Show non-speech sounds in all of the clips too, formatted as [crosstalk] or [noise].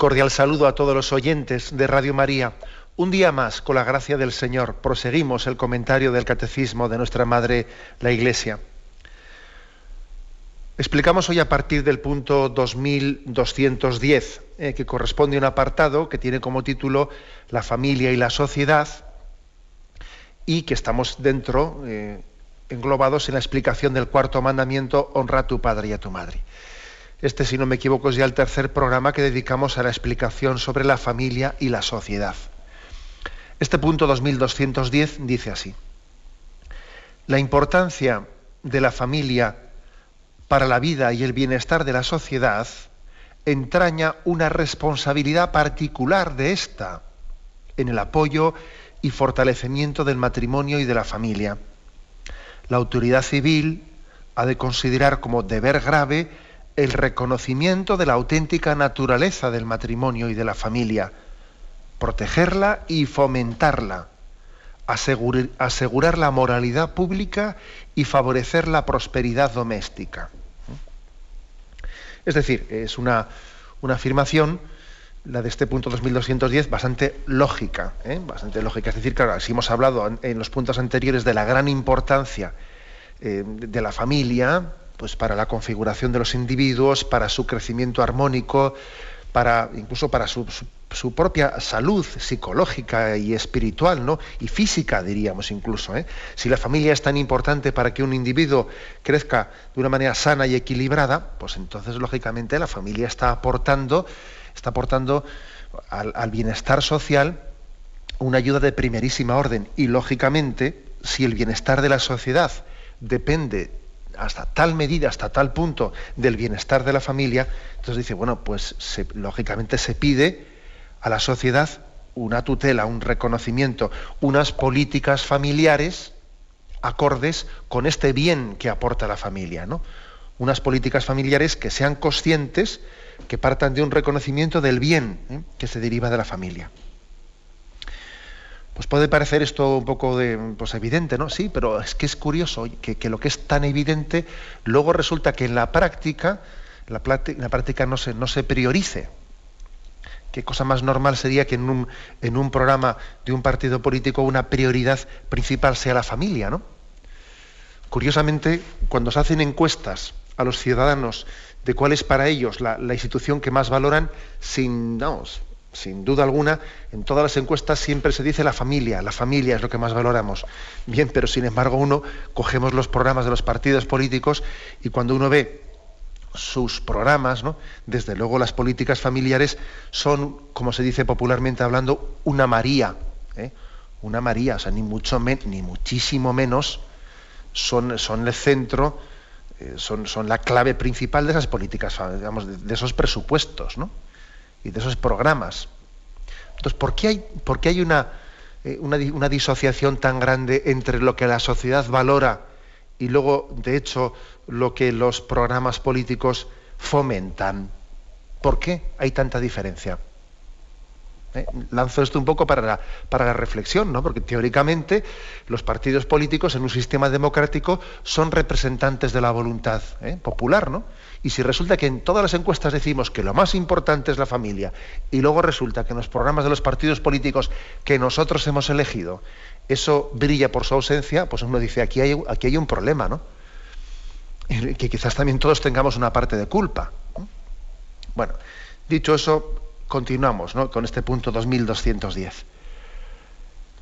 Cordial saludo a todos los oyentes de Radio María. Un día más, con la gracia del Señor, proseguimos el comentario del Catecismo de nuestra Madre, la Iglesia. Explicamos hoy a partir del punto 2210, eh, que corresponde a un apartado que tiene como título La familia y la sociedad, y que estamos dentro, eh, englobados en la explicación del cuarto mandamiento, honra a tu padre y a tu madre. Este, si no me equivoco, es ya el tercer programa que dedicamos a la explicación sobre la familia y la sociedad. Este punto 2210 dice así. La importancia de la familia para la vida y el bienestar de la sociedad entraña una responsabilidad particular de ésta en el apoyo y fortalecimiento del matrimonio y de la familia. La autoridad civil ha de considerar como deber grave el reconocimiento de la auténtica naturaleza del matrimonio y de la familia, protegerla y fomentarla, asegurar, la moralidad pública y favorecer la prosperidad doméstica. Es decir, es una, afirmación, la de este punto 2210, bastante lógica, ¿eh? bastante lógica. Es decir, claro, si hemos hablado en los puntos anteriores de la gran importancia eh, de la familia, pues para la configuración de los individuos, para su crecimiento armónico, para incluso para su, propia salud psicológica y espiritual, ¿no? Y física, diríamos incluso. ¿eh? Si la familia es tan importante para que un individuo crezca de una manera sana y equilibrada, pues entonces lógicamente la familia está aportando, está aportando al, al bienestar social una ayuda de primerísima orden. Y lógicamente, si el bienestar de la sociedad depende hasta tal medida, hasta tal punto del bienestar de la familia, entonces dice, bueno, pues lógicamente se pide a la sociedad una tutela, un reconocimiento, unas políticas familiares acordes con este bien que aporta la familia, ¿no? Unas políticas familiares que sean conscientes, que partan de un reconocimiento del bien ¿eh? que se deriva de la familia. Pues puede parecer esto un poco de, pues evidente, ¿no? Sí, pero es que es curioso que, lo que es tan evidente, luego resulta que en la práctica, la, práctica no se, no se priorice. Qué cosa más normal sería que en un, en un programa de un partido político una prioridad principal sea la familia, ¿no? Curiosamente, cuando se hacen encuestas a los ciudadanos de cuál es para ellos la, la institución que más valoran, sin, vamos, sin duda alguna, en todas las encuestas siempre se dice la familia, la familia es lo que más valoramos. Bien, pero sin embargo uno cogemos los programas de los partidos políticos y cuando uno ve sus programas, desde luego las políticas familiares son, como se dice popularmente hablando, una María. ¿eh? Una María, o sea, ni, mucho ni muchísimo menos son, el centro, eh, son, son, la clave principal de esas políticas, digamos, de, de esos presupuestos. ¿no? Y de esos programas. Entonces, ¿por qué hay, por qué hay una, eh, una, una, disociación tan grande entre lo que la sociedad valora y luego, de hecho, lo que los programas políticos fomentan? ¿Por qué hay tanta diferencia? ¿Eh? Lanzo esto un poco para la, para la reflexión, ¿no? porque teóricamente los partidos políticos en un sistema democrático son representantes de la voluntad ¿eh? popular, ¿no? Y si resulta que en todas las encuestas decimos que lo más importante es la familia, y luego resulta que en los programas de los partidos políticos que nosotros hemos elegido, eso brilla por su ausencia, pues uno dice, aquí hay, aquí hay un problema, ¿no? Que quizás también todos tengamos una parte de culpa. Bueno, dicho eso, continuamos con este punto 2210.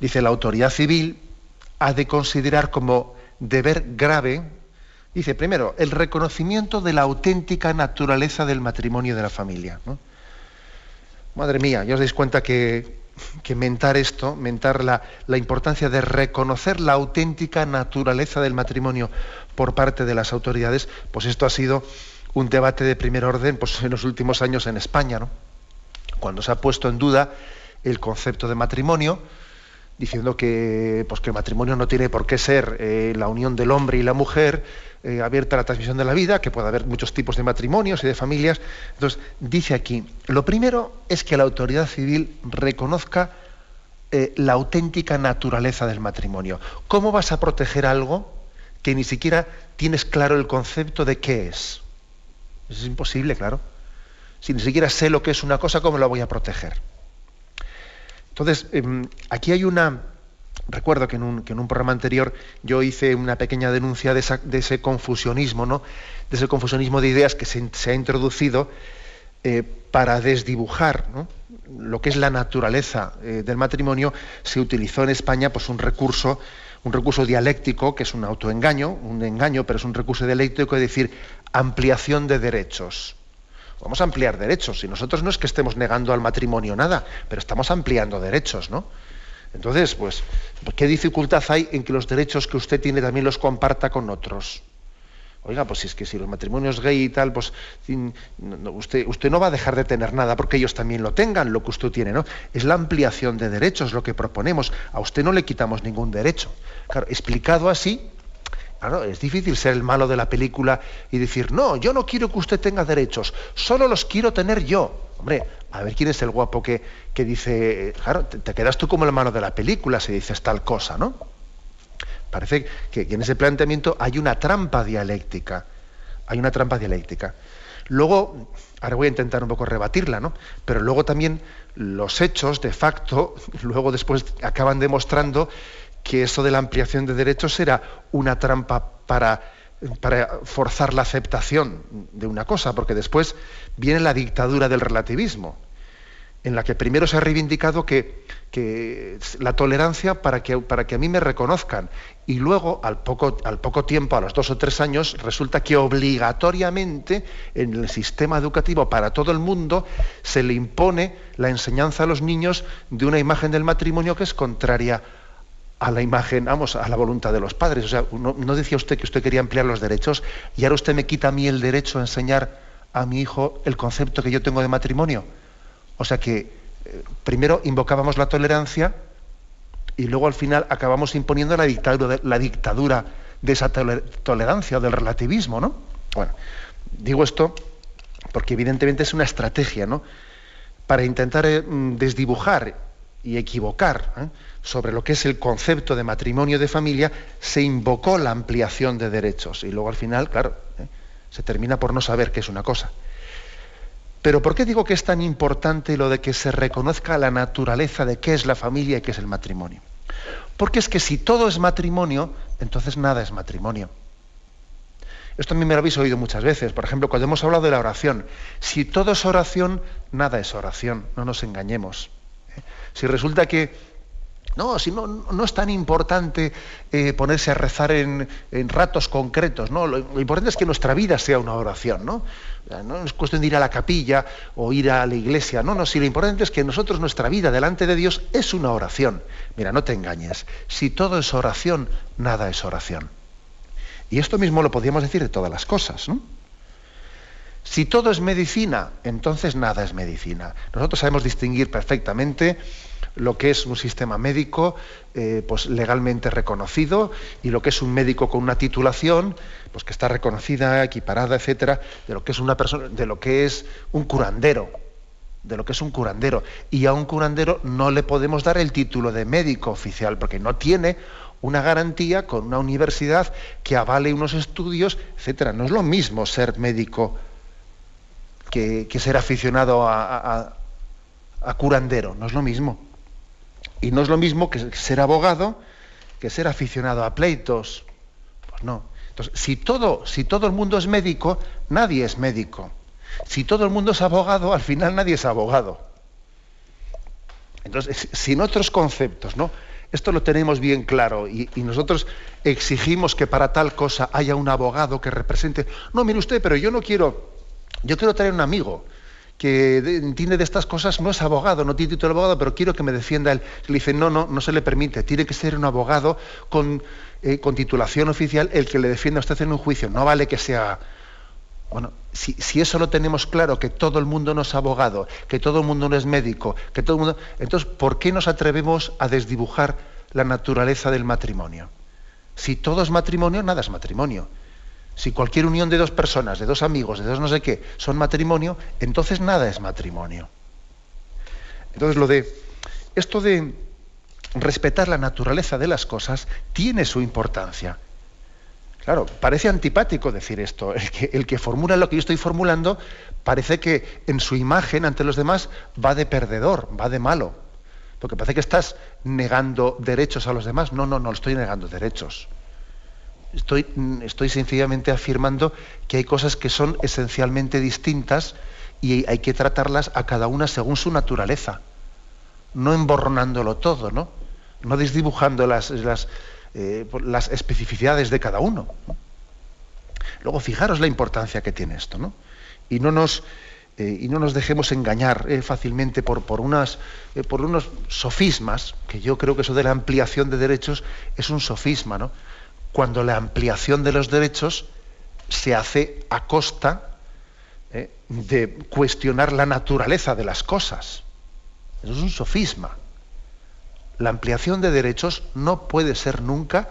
Dice, la autoridad civil ha de considerar como deber grave Dice, primero, el reconocimiento de la auténtica naturaleza del matrimonio y de la familia. Madre mía, ya os dais cuenta que, mentar esto, mentar la, la, importancia de reconocer la auténtica naturaleza del matrimonio por parte de las autoridades, pues esto ha sido un debate de primer orden pues, en los últimos años en España, ¿no? Cuando se ha puesto en duda el concepto de matrimonio, diciendo que, pues, que el matrimonio no tiene por qué ser eh, la unión del hombre y la mujer eh, abierta a la transmisión de la vida, que puede haber muchos tipos de matrimonios y de familias. Entonces, dice aquí, lo primero es que la autoridad civil reconozca eh, la auténtica naturaleza del matrimonio. ¿Cómo vas a proteger algo que ni siquiera tienes claro el concepto de qué es? Es imposible, claro. Si ni siquiera sé lo que es una cosa, ¿cómo la voy a proteger? Entonces, em, aquí hay una... Recuerdo que en, un, programa anterior yo hice una pequeña denuncia de, ese confusionismo, ¿no? De ese confusionismo de ideas que se, ha introducido eh, para desdibujar lo que es la naturaleza eh, del matrimonio. Se utilizó en España pues, un recurso un recurso dialéctico, que es un autoengaño, un engaño, pero es un recurso dialéctico, es decir, ampliación de derechos. Vamos a ampliar derechos. Y nosotros no es que estemos negando al matrimonio nada, pero estamos ampliando derechos, ¿no? Entonces, pues, ¿qué dificultad hay en que los derechos que usted tiene también los comparta con otros? Oiga, pues es que si los matrimonios gay y tal, pues usted, usted no va a dejar de tener nada porque ellos también lo tengan, lo que usted tiene, ¿no? Es la ampliación de derechos lo que proponemos. A usted no le quitamos ningún derecho. Claro, explicado así, Claro, es difícil ser el malo de la película y decir, no, yo no quiero que usted tenga derechos, solo los quiero tener yo. Hombre, a ver quién es el guapo que, que dice, claro, te, quedas tú como el malo de la película si dices tal cosa, ¿no? Parece que, en ese planteamiento hay una trampa dialéctica, hay una trampa dialéctica. Luego, ahora voy a intentar un poco rebatirla, ¿no? Pero luego también los hechos, de facto, [laughs] luego después acaban demostrando que eso de la ampliación de derechos era una trampa para, forzar la aceptación de una cosa, porque después viene la dictadura del relativismo, en la que primero se ha reivindicado que, que la tolerancia para que, para que a mí me reconozcan y luego al poco, al poco tiempo, a los dos o tres años, resulta que obligatoriamente en el sistema educativo para todo el mundo se le impone la enseñanza a los niños de una imagen del matrimonio que es contraria a la imagen, vamos, a la voluntad de los padres. O sea, no, decía usted que usted quería ampliar los derechos y ahora usted me quita a mí el derecho a enseñar a mi hijo el concepto que yo tengo de matrimonio. O sea que eh, primero invocábamos la tolerancia y luego al final acabamos imponiendo la dictadura de, la dictadura de esa tolerancia del relativismo, ¿no? Bueno, digo esto porque evidentemente es una estrategia, ¿no? Para intentar eh, mm, desdibujar y equivocar ¿eh? Sobre lo que es el concepto de matrimonio de familia, se invocó la ampliación de derechos. Y luego al final, claro, ¿eh? se termina por no saber qué es una cosa. Pero ¿por qué digo que es tan importante lo de que se reconozca la naturaleza de qué es la familia y qué es el matrimonio? Porque es que si todo es matrimonio, entonces nada es matrimonio. Esto a mí me lo habéis oído muchas veces. Por ejemplo, cuando hemos hablado de la oración. Si todo es oración, nada es oración. No nos engañemos. ¿eh? Si resulta que no, si no, no es tan importante eh, ponerse a rezar en, ratos concretos, ¿no? Lo, importante es que nuestra vida sea una oración, ¿no? No es cuestión de ir a la capilla o ir a la iglesia, no, no, si lo importante es que nosotros, nuestra vida delante de Dios es una oración. Mira, no te engañes, si todo es oración, nada es oración. Y esto mismo lo podríamos decir de todas las cosas, ¿no? Si todo es medicina, entonces nada es medicina. Nosotros sabemos distinguir perfectamente lo que es un sistema médico eh, pues legalmente reconocido y lo que es un médico con una titulación pues que está reconocida, equiparada, etcétera, de lo que es una persona, de lo que es un curandero, de lo que es un curandero. Y a un curandero no le podemos dar el título de médico oficial porque no tiene una garantía con una universidad que avale unos estudios, etcétera. No es lo mismo ser médico que, ser aficionado a curandero, no es lo mismo. Y no es lo mismo que ser abogado que ser aficionado a pleitos. Pues no. Entonces, si todo, si todo el mundo es médico, nadie es médico. Si todo el mundo es abogado, al final nadie es abogado. Entonces, sin otros conceptos, ¿no? Esto lo tenemos bien claro y, y, nosotros exigimos que para tal cosa haya un abogado que represente. No, mire usted, pero yo no quiero, yo quiero traer un amigo que entiende de estas cosas no es abogado, no tiene título de abogado, pero quiero que me defienda él. Le dice, no, no, no se le permite, tiene que ser un abogado con, eh, con titulación oficial el que le defienda a usted en un juicio. No vale que sea Bueno, si, si, eso lo tenemos claro, que todo el mundo no es abogado, que todo el mundo no es médico, que todo el mundo. Entonces, ¿por qué nos atrevemos a desdibujar la naturaleza del matrimonio? Si todo es matrimonio, nada es matrimonio. Si cualquier unión de dos personas, de dos amigos, de dos no sé qué, son matrimonio, entonces nada es matrimonio. Entonces, lo de. Esto de respetar la naturaleza de las cosas tiene su importancia. Claro, parece antipático decir esto. El que, el que, formula lo que yo estoy formulando parece que en su imagen ante los demás va de perdedor, va de malo. Porque parece que estás negando derechos a los demás. No, no, no estoy negando derechos. Estoy, estoy sencillamente afirmando que hay cosas que son esencialmente distintas y hay que tratarlas a cada una según su naturaleza. No emborronándolo todo, ¿no? No desdibujando las, las eh, especificidades de cada uno. Luego, fijaros la importancia que tiene esto, ¿no? Y no nos, eh, y no nos dejemos engañar eh, fácilmente por, por, unas, por unos sofismas, que yo creo que eso de la ampliación de derechos es un sofisma, ¿no? Cuando la ampliación de los derechos se hace a costa de cuestionar la naturaleza de las cosas. Eso es un sofisma la ampliación de derechos no puede ser nunca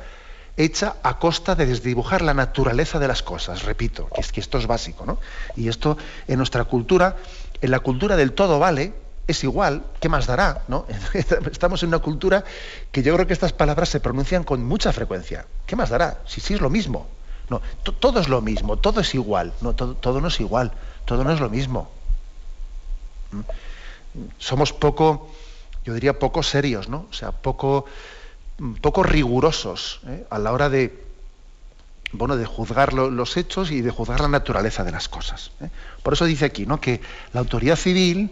hecha a costa de desdibujar la naturaleza de las cosas. Repito, que, es que esto es básico, ¿no? Y esto en nuestra cultura, en la cultura del todo vale, es igual, ¿qué más dará? ¿no? [laughs] Estamos en una cultura que yo creo que estas palabras se pronuncian con mucha frecuencia. ¿Qué más dará? Si sí es lo mismo. No, todo es lo mismo, todo es igual. No, todo, todo no es igual, todo no es lo mismo. ¿Mm? Somos poco yo diría poco serios, ¿no? O sea, poco, poco rigurosos ¿eh? a la hora de, bueno, de juzgar los hechos y de juzgar la naturaleza de las cosas. ¿eh? Por eso dice aquí, ¿no? Que la autoridad civil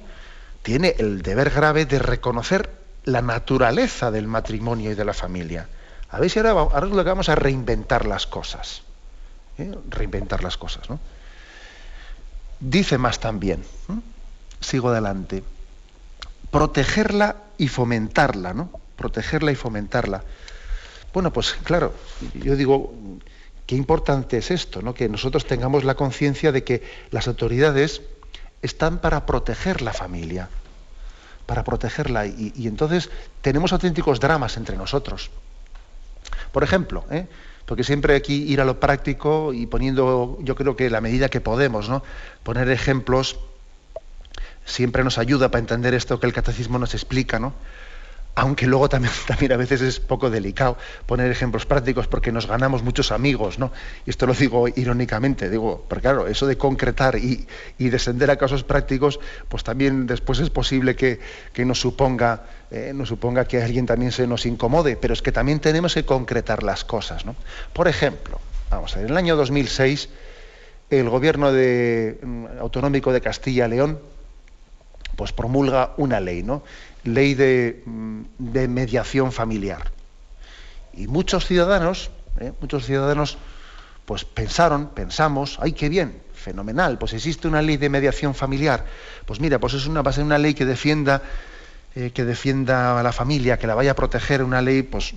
tiene el deber grave de reconocer la naturaleza del matrimonio y de la familia. A ver si ahora, lo que vamos a reinventar las cosas. ¿eh? Reinventar las cosas, ¿no? Dice más también. Sigo adelante protegerla y fomentarla, ¿no? Protegerla y fomentarla. Bueno, pues claro, yo digo, qué importante es esto, ¿no? Que nosotros tengamos la conciencia de que las autoridades están para proteger la familia, para protegerla. Y, entonces tenemos auténticos dramas entre nosotros. Por ejemplo, ¿eh? porque siempre aquí ir a lo práctico y poniendo, yo creo que la medida que podemos. Poner ejemplos siempre nos ayuda para entender esto que el catecismo nos explica, ¿no? Aunque luego [laughs] también, a veces es poco delicado poner ejemplos prácticos porque nos ganamos muchos amigos, ¿no? Y esto lo digo irónicamente, digo, porque claro, eso de concretar y, descender a casos prácticos, pues también después es posible que, nos, suponga, eh, nos suponga que alguien también se nos incomode, pero es que también tenemos que concretar las cosas, ¿no? Por ejemplo, vamos a ver, en el año 2006 el gobierno mm, autonómico de Castilla-León pues promulga una ley, ¿no? Ley mm, de, mediación familiar. Y muchos ciudadanos, ¿eh? muchos ciudadanos, pues pensaron, pensamos, ¡ay, qué bien! Fenomenal, pues existe una ley de mediación familiar. Pues mira, pues es una, va a ser una ley que defienda eh, que defienda a la familia, que la vaya a proteger, una ley pues,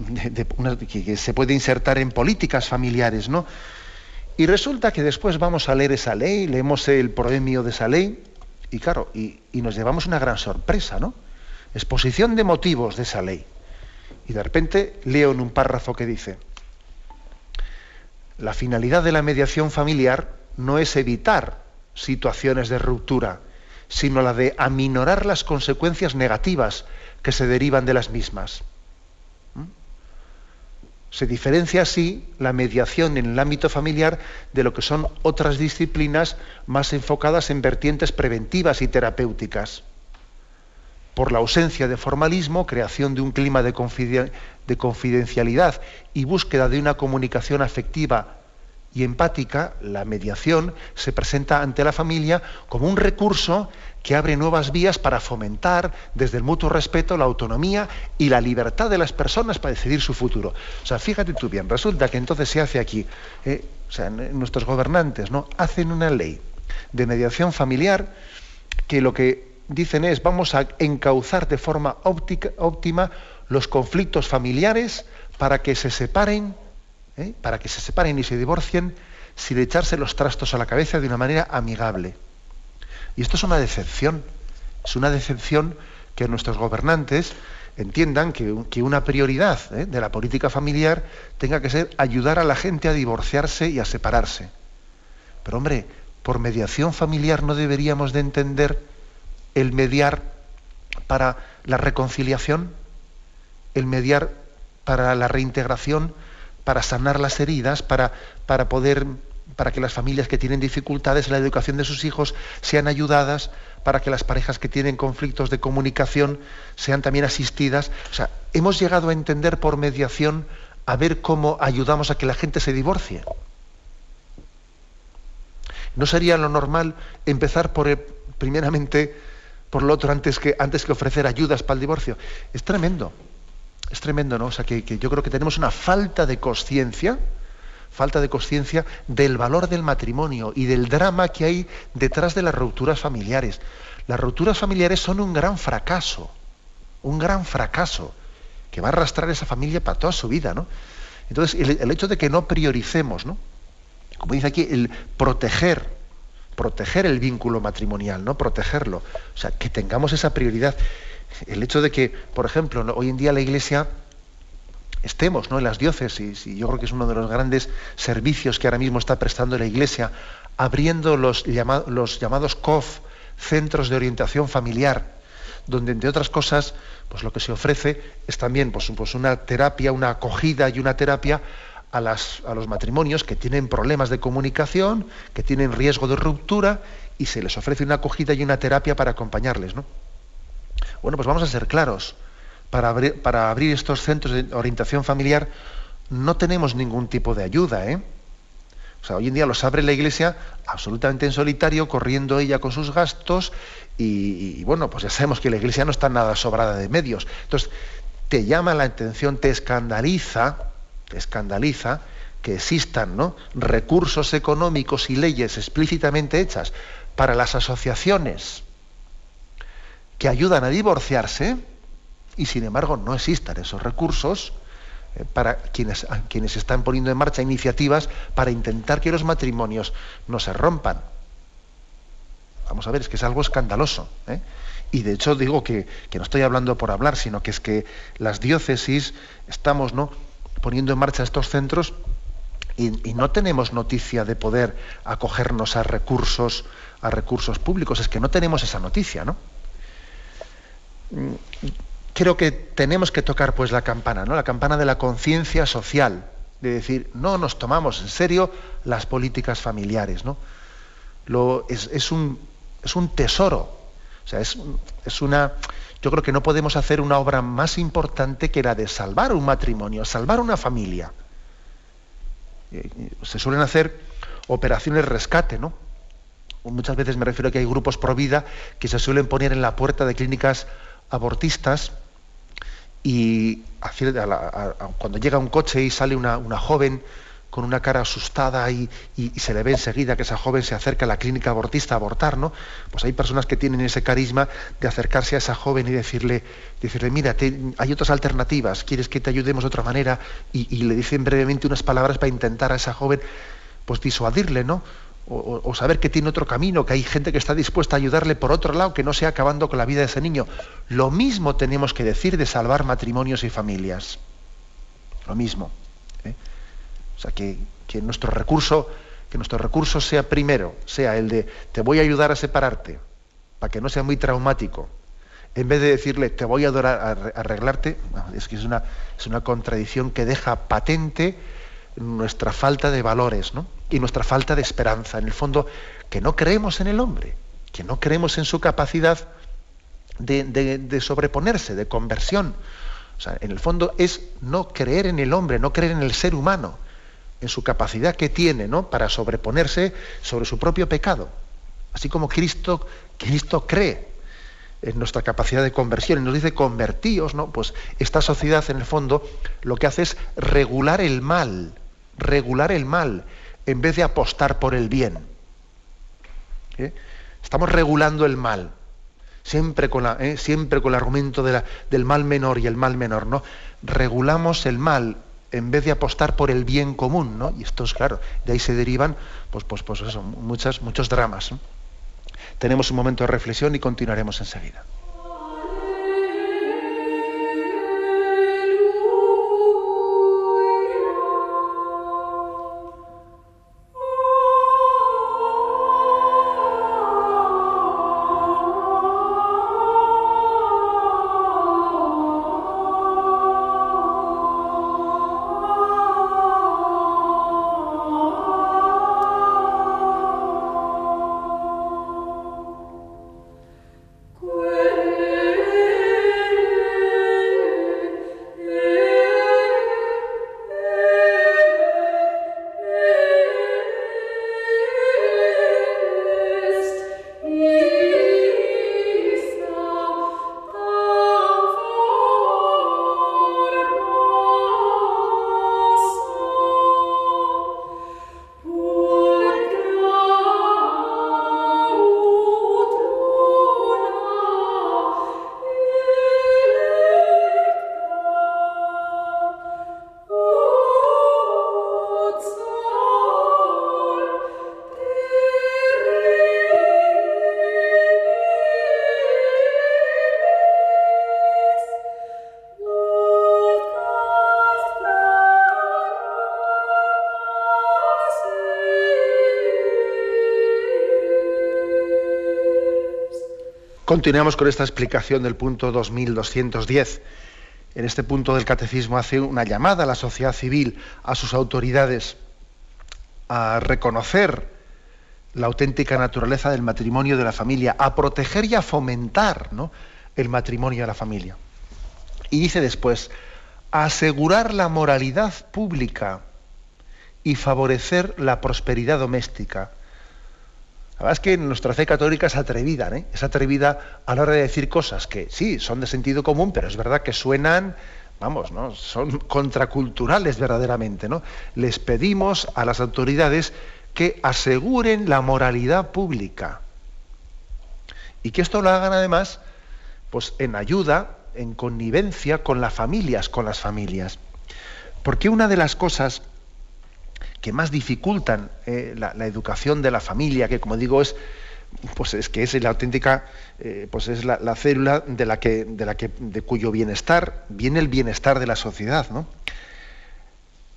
que, se puede insertar en políticas familiares, ¿no? Y resulta que después vamos a leer esa ley, leemos el proemio de esa ley, y claro, y, nos llevamos una gran sorpresa, ¿no? Exposición de motivos de esa ley. Y de repente leo en un párrafo que dice, la finalidad de la mediación familiar no es evitar situaciones de ruptura, sino la de aminorar las consecuencias negativas que se derivan de las mismas. Se diferencia así la mediación en el ámbito familiar de lo que son otras disciplinas más enfocadas en vertientes preventivas y terapéuticas. Por la ausencia de formalismo, creación de un clima de, confidencialidad y búsqueda de una comunicación afectiva y empática, la mediación se presenta ante la familia como un recurso que abre nuevas vías para fomentar desde el mutuo respeto la autonomía y la libertad de las personas para decidir su futuro. O sea, fíjate tú bien, resulta que entonces se hace aquí, eh, o sea, nuestros gobernantes ¿no? hacen una ley de mediación familiar que lo que dicen es vamos a encauzar de forma óptima los conflictos familiares para que se separen, ¿eh? para que se separen y se divorcien sin echarse los trastos a la cabeza de una manera amigable. Y esto es una decepción, es una decepción que nuestros gobernantes entiendan que, una prioridad ¿eh? de la política familiar tenga que ser ayudar a la gente a divorciarse y a separarse. Pero hombre, por mediación familiar no deberíamos de entender el mediar para la reconciliación, el mediar para la reintegración, para sanar las heridas, para, para poder para que las familias que tienen dificultades en la educación de sus hijos sean ayudadas, para que las parejas que tienen conflictos de comunicación sean también asistidas. O sea, hemos llegado a entender por mediación a ver cómo ayudamos a que la gente se divorcie. ¿No sería lo normal empezar por, primeramente por lo otro antes que, antes que ofrecer ayudas para el divorcio? Es tremendo, es tremendo, ¿no? O sea, que, que yo creo que tenemos una falta de conciencia, falta de conciencia del valor del matrimonio y del drama que hay detrás de las rupturas familiares. Las rupturas familiares son un gran fracaso, un gran fracaso, que va a arrastrar esa familia para toda su vida, ¿no? Entonces, el, el hecho de que no prioricemos, ¿no? como dice aquí, el proteger, proteger el vínculo matrimonial, ¿no? Protegerlo. O sea, que tengamos esa prioridad. El hecho de que, por ejemplo, hoy en día la Iglesia estemos ¿no? en las diócesis, y yo creo que es uno de los grandes servicios que ahora mismo está prestando la Iglesia, abriendo los, los llamados COF, Centros de Orientación Familiar, donde entre otras cosas, pues lo que se ofrece es también pues, pues una terapia, una acogida y una terapia a, los matrimonios que tienen problemas de comunicación, que tienen riesgo de ruptura, y se les ofrece una acogida y una terapia para acompañarles. ¿no? Bueno, pues vamos a ser claros. Para abrir, estos centros de orientación familiar no tenemos ningún tipo de ayuda. ¿eh? O sea, hoy en día los abre la iglesia absolutamente en solitario, corriendo ella con sus gastos, y, y, bueno, pues ya sabemos que la iglesia no está nada sobrada de medios. Entonces, te llama la atención, te escandaliza escandaliza que existan ¿no? recursos económicos y leyes explícitamente hechas para las asociaciones que ayudan a divorciarse y sin embargo no existan esos recursos eh, para quienes, quienes están poniendo en marcha iniciativas para intentar que los matrimonios no se rompan. Vamos a ver, es que es algo escandaloso. ¿eh? Y de hecho digo que, que, no estoy hablando por hablar, sino que es que las diócesis estamos ¿no? Poniendo en marcha estos centros y, no tenemos noticia de poder acogernos a recursos, a recursos públicos. Es que no tenemos esa noticia, ¿no? Mm, creo que tenemos que tocar pues la campana, ¿no? La campana de la conciencia social, de decir, no nos tomamos en serio las políticas familiares, ¿no? Lo, es, un, es un tesoro. O sea, es, es una yo creo que no podemos hacer una obra más importante que la de salvar un matrimonio, salvar una familia. Eh, se suelen hacer operaciones rescate, ¿no? Muchas veces me refiero a que hay grupos pro vida que se suelen poner en la puerta de clínicas abortistas y cuando llega un coche y sale una joven con una cara asustada y, se le ve enseguida que esa joven se acerca a la clínica abortista a abortar, ¿no? Pues hay personas que tienen ese carisma de acercarse a esa joven y decirle, decirle mira, hay otras alternativas, ¿quieres que te ayudemos de otra manera? Y, le dicen brevemente unas palabras para intentar a esa joven, pues disuadirle, ¿no? O, o, saber que tiene otro camino, que hay gente que está dispuesta a ayudarle por otro lado, que no sea acabando con la vida de ese niño. Lo mismo tenemos que decir de salvar matrimonios y familias. Lo mismo. O sea, que, nuestro recurso, que nuestro recurso sea primero, sea el de te voy a ayudar a separarte, para que no sea muy traumático, en vez de decirle te voy a, adorar, a arreglarte, es que es una, es una contradicción que deja patente nuestra falta de valores y nuestra falta de esperanza. En el fondo, que no creemos en el hombre, que no creemos en su capacidad de, de sobreponerse, de conversión. O sea, en el fondo es no creer en el hombre, no creer en el ser humano en su capacidad que tiene ¿no? para sobreponerse sobre su propio pecado. Así como Cristo, Cristo cree en nuestra capacidad de conversión y nos dice convertíos, ¿no? Pues esta sociedad en el fondo lo que hace es regular el mal, regular el mal, en vez de apostar por el bien. ¿Eh? Estamos regulando el mal, siempre con, la, ¿eh? siempre con el argumento del mal menor y el mal menor, ¿no? Regulamos el mal en vez de apostar por el bien común, ¿no? Y esto es claro, de ahí se derivan, pues, pues, pues eso, muchas, muchos dramas. Tenemos un momento de reflexión y continuaremos enseguida. Continuamos con esta explicación del punto 2210. En este punto del catecismo hace una llamada a la sociedad civil, a sus autoridades, a reconocer la auténtica naturaleza del matrimonio de la familia, a proteger y a fomentar el matrimonio de la familia. Y dice después, asegurar la moralidad pública y favorecer la prosperidad doméstica la verdad es que nuestra fe católica es atrevida, ¿eh? es atrevida a la hora de decir cosas que sí, son de sentido común, pero es verdad que suenan, vamos, ¿no? son contraculturales verdaderamente. ¿no? Les pedimos a las autoridades que aseguren la moralidad pública y que esto lo hagan además pues, en ayuda, en connivencia con las familias, con las familias. Porque una de las cosas que más dificultan eh, la, educación de la familia, que como digo es pues es que es la auténtica eh, pues es la, célula de la que de la que de cuyo bienestar viene el bienestar de la sociedad ¿no?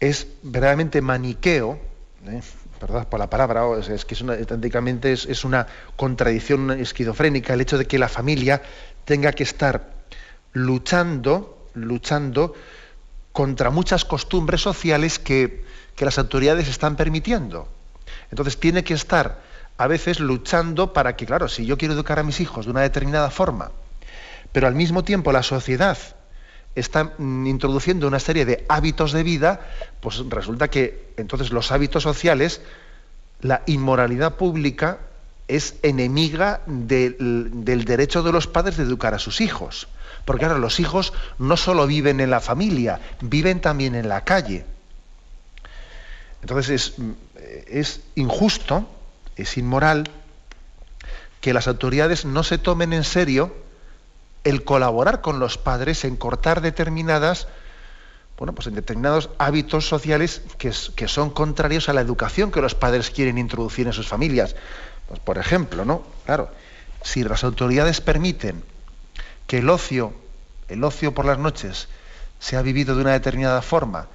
es verdaderamente maniqueo ¿eh? perdón por la palabra es, que es auténticamente es, es, una contradicción esquizofrénica el hecho de que la familia tenga que estar luchando luchando contra muchas costumbres sociales que que las autoridades están permitiendo. Entonces tiene que estar a veces luchando para que, claro, si yo quiero educar a mis hijos de una determinada forma, pero al mismo tiempo la sociedad está mm, introduciendo una serie de hábitos de vida, pues resulta que entonces los hábitos sociales, la inmoralidad pública es enemiga del, derecho de los padres de educar a sus hijos. Porque ahora los hijos no solo viven en la familia, viven también en la calle. Entonces es, injusto, es inmoral que las autoridades no se tomen en serio el colaborar con los padres en cortar determinadas, bueno, pues en determinados hábitos sociales que, que, son contrarios a la educación que los padres quieren introducir en sus familias. Pues, por ejemplo, ¿no? Claro, si las autoridades permiten que el ocio, el ocio por las noches, sea vivido de una determinada forma,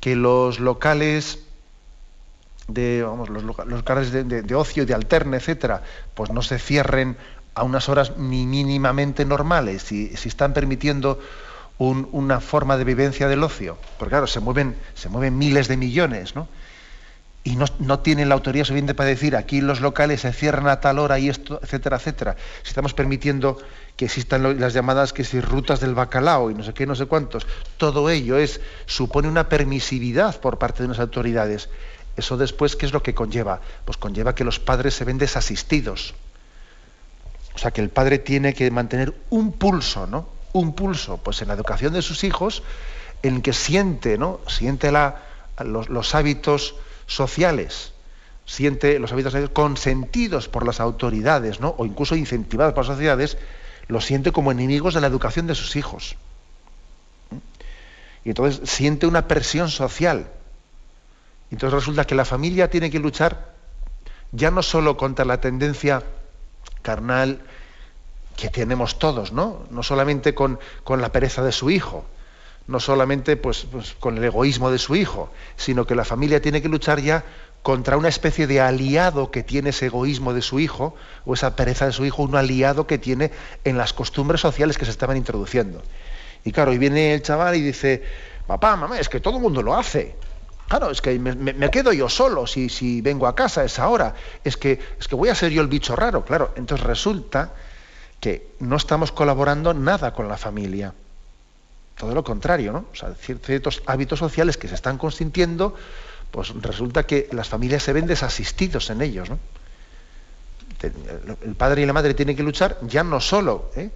que los locales de vamos, los, locales de, ocio, de alterne, etcétera, pues no se cierren a unas horas ni mínimamente normales, si, si están permitiendo una forma de vivencia del ocio, porque claro, se mueven, se mueven miles de millones, ¿no? Y no, no, tienen la autoridad suficiente para decir aquí los locales se cierran a tal hora y esto, etcétera, etcétera. Si estamos permitiendo que existan las llamadas que si rutas del bacalao y no sé qué, no sé cuántos, todo ello es, supone una permisividad por parte de las autoridades eso después, ¿qué es lo que conlleva? Pues conlleva que los padres se ven desasistidos. O sea, que el padre tiene que mantener un pulso, ¿no? Un pulso, pues en la educación de sus hijos, en que siente, ¿no? Siente la, los, hábitos sociales, siente los hábitos sociales consentidos por las autoridades, ¿no? O incluso incentivados por las sociedades, los siente como enemigos de la educación de sus hijos. Y entonces siente una presión social. Entonces resulta que la familia tiene que luchar ya no solo contra la tendencia carnal que tenemos todos, ¿no? No solamente con, con la pereza de su hijo, no solamente pues, pues, con el egoísmo de su hijo, sino que la familia tiene que luchar ya contra una especie de aliado que tiene ese egoísmo de su hijo o esa pereza de su hijo, un aliado que tiene en las costumbres sociales que se estaban introduciendo. Y claro, y viene el chaval y dice, papá, mamá, es que todo el mundo lo hace. Claro, es que me, quedo yo solo si, si, vengo a casa a esa hora. Es que, es que voy a ser yo el bicho raro. Claro, entonces resulta que no estamos colaborando nada con la familia. Todo lo contrario, ¿no? O sea, ciertos hábitos sociales que se están consintiendo, pues resulta que las familias se ven desasistidos en ellos, ¿no? El padre y la madre tienen que luchar ya no solo ¿eh?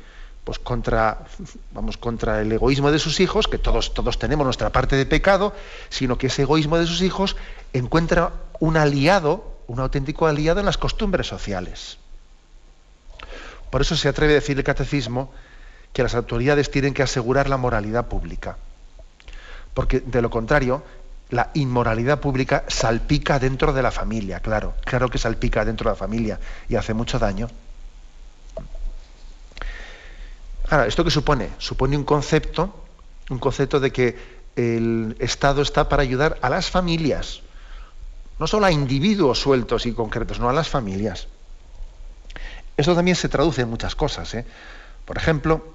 Pues contra, vamos, contra el egoísmo de sus hijos, que todos, todos tenemos nuestra parte de pecado, sino que ese egoísmo de sus hijos encuentra un aliado, un auténtico aliado en las costumbres sociales. Por eso se atreve a decir el catecismo que las autoridades tienen que asegurar la moralidad pública. Porque de lo contrario, la inmoralidad pública salpica dentro de la familia, claro, claro que salpica dentro de la familia y hace mucho daño. Ahora, ¿esto qué supone? Supone un concepto, un concepto de que el Estado está para ayudar a las familias, no solo a individuos sueltos y concretos, no a las familias. Esto también se traduce en muchas cosas. ¿eh? Por ejemplo,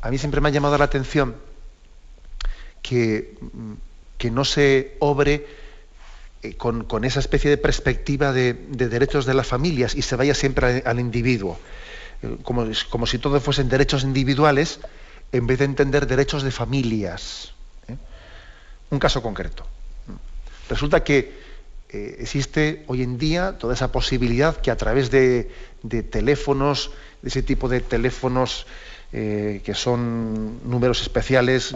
a mí siempre me ha llamado la atención que, que no se obre eh, con, esa especie de perspectiva de, derechos de las familias y se vaya siempre al individuo. Eh, como, como, si todo fuesen derechos individuales, en vez de entender derechos de familias. ¿eh? Un caso concreto. Resulta que eh, existe hoy en día toda esa posibilidad que a través de, teléfonos, de ese tipo de teléfonos que son números especiales,